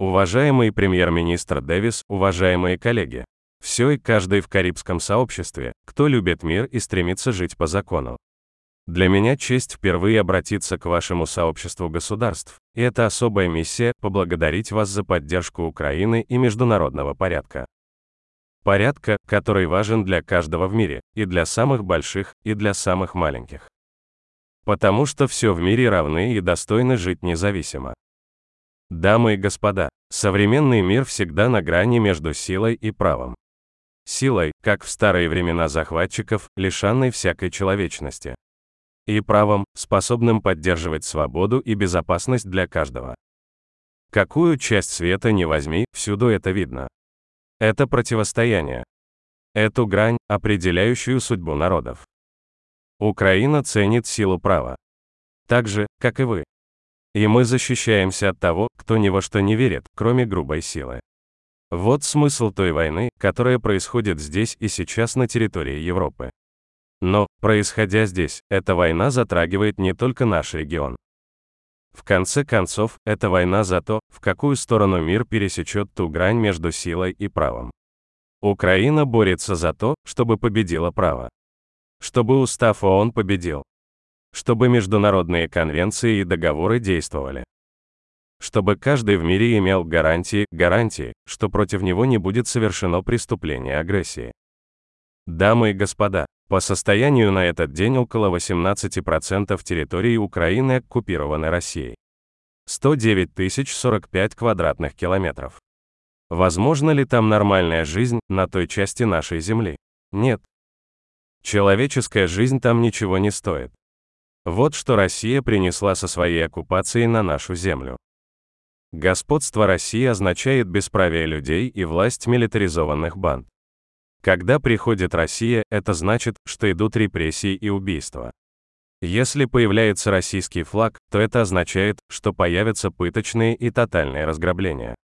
Уважаемый премьер-министр Дэвис, уважаемые коллеги. Все и каждый в карибском сообществе, кто любит мир и стремится жить по закону. Для меня честь впервые обратиться к вашему сообществу государств, и это особая миссия – поблагодарить вас за поддержку Украины и международного порядка. Порядка, который важен для каждого в мире, и для самых больших, и для самых маленьких. Потому что все в мире равны и достойны жить независимо. Дамы и господа, современный мир всегда на грани между силой и правом. Силой, как в старые времена захватчиков, лишенной всякой человечности. И правом, способным поддерживать свободу и безопасность для каждого. Какую часть света не возьми, всюду это видно. Это противостояние. Эту грань, определяющую судьбу народов. Украина ценит силу права. Так же, как и вы. И мы защищаемся от того, кто ни во что не верит, кроме грубой силы. Вот смысл той войны, которая происходит здесь и сейчас на территории Европы. Но, происходя здесь, эта война затрагивает не только наш регион. В конце концов, это война за то, в какую сторону мир пересечет ту грань между силой и правом. Украина борется за то, чтобы победило право. Чтобы устав ООН победил чтобы международные конвенции и договоры действовали. Чтобы каждый в мире имел гарантии, гарантии, что против него не будет совершено преступление агрессии. Дамы и господа, по состоянию на этот день около 18% территории Украины оккупированы Россией. 109 045 квадратных километров. Возможно ли там нормальная жизнь на той части нашей Земли? Нет. Человеческая жизнь там ничего не стоит. Вот что Россия принесла со своей оккупацией на нашу землю. Господство России означает бесправие людей и власть милитаризованных банд. Когда приходит Россия, это значит, что идут репрессии и убийства. Если появляется российский флаг, то это означает, что появятся пыточные и тотальные разграбления.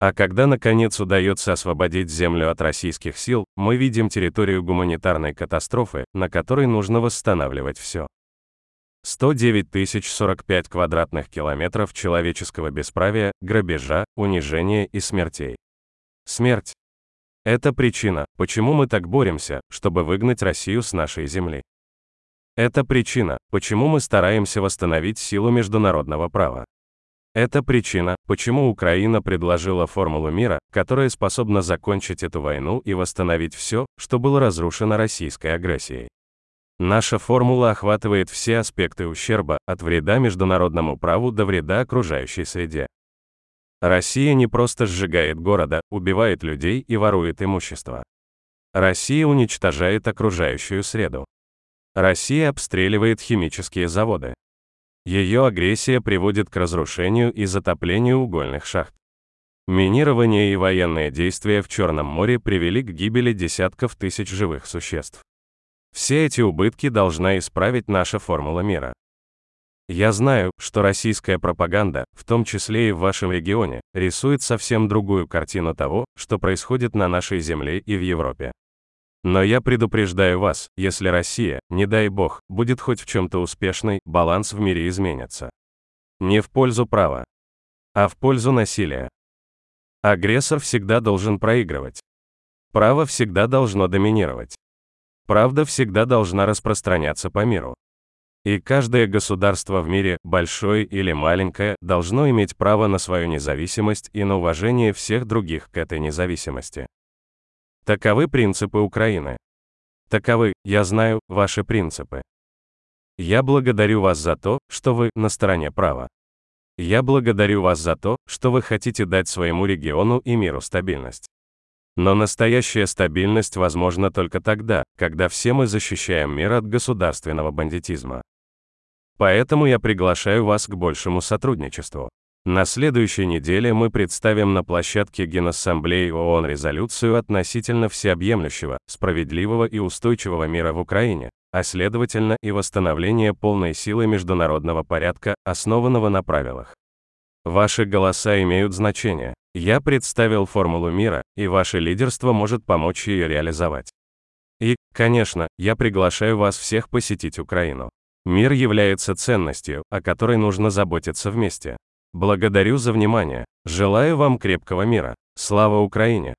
А когда наконец удается освободить землю от российских сил, мы видим территорию гуманитарной катастрофы, на которой нужно восстанавливать все. 109 045 квадратных километров человеческого бесправия, грабежа, унижения и смертей. Смерть. Это причина, почему мы так боремся, чтобы выгнать Россию с нашей земли. Это причина, почему мы стараемся восстановить силу международного права. Это причина, почему Украина предложила формулу мира, которая способна закончить эту войну и восстановить все, что было разрушено российской агрессией. Наша формула охватывает все аспекты ущерба, от вреда международному праву до вреда окружающей среде. Россия не просто сжигает города, убивает людей и ворует имущество. Россия уничтожает окружающую среду. Россия обстреливает химические заводы. Ее агрессия приводит к разрушению и затоплению угольных шахт. Минирование и военные действия в Черном море привели к гибели десятков тысяч живых существ. Все эти убытки должна исправить наша формула мира. Я знаю, что российская пропаганда, в том числе и в вашем регионе, рисует совсем другую картину того, что происходит на нашей земле и в Европе. Но я предупреждаю вас, если Россия, не дай бог, будет хоть в чем-то успешной, баланс в мире изменится. Не в пользу права, а в пользу насилия. Агрессор всегда должен проигрывать. Право всегда должно доминировать. Правда всегда должна распространяться по миру. И каждое государство в мире, большое или маленькое, должно иметь право на свою независимость и на уважение всех других к этой независимости. Таковы принципы Украины. Таковы, я знаю, ваши принципы. Я благодарю вас за то, что вы на стороне права. Я благодарю вас за то, что вы хотите дать своему региону и миру стабильность. Но настоящая стабильность возможна только тогда, когда все мы защищаем мир от государственного бандитизма. Поэтому я приглашаю вас к большему сотрудничеству. На следующей неделе мы представим на площадке Генассамблеи ООН резолюцию относительно всеобъемлющего, справедливого и устойчивого мира в Украине, а следовательно и восстановления полной силы международного порядка, основанного на правилах. Ваши голоса имеют значение. Я представил формулу мира, и ваше лидерство может помочь ее реализовать. И, конечно, я приглашаю вас всех посетить Украину. Мир является ценностью, о которой нужно заботиться вместе. Благодарю за внимание. Желаю вам крепкого мира. Слава Украине!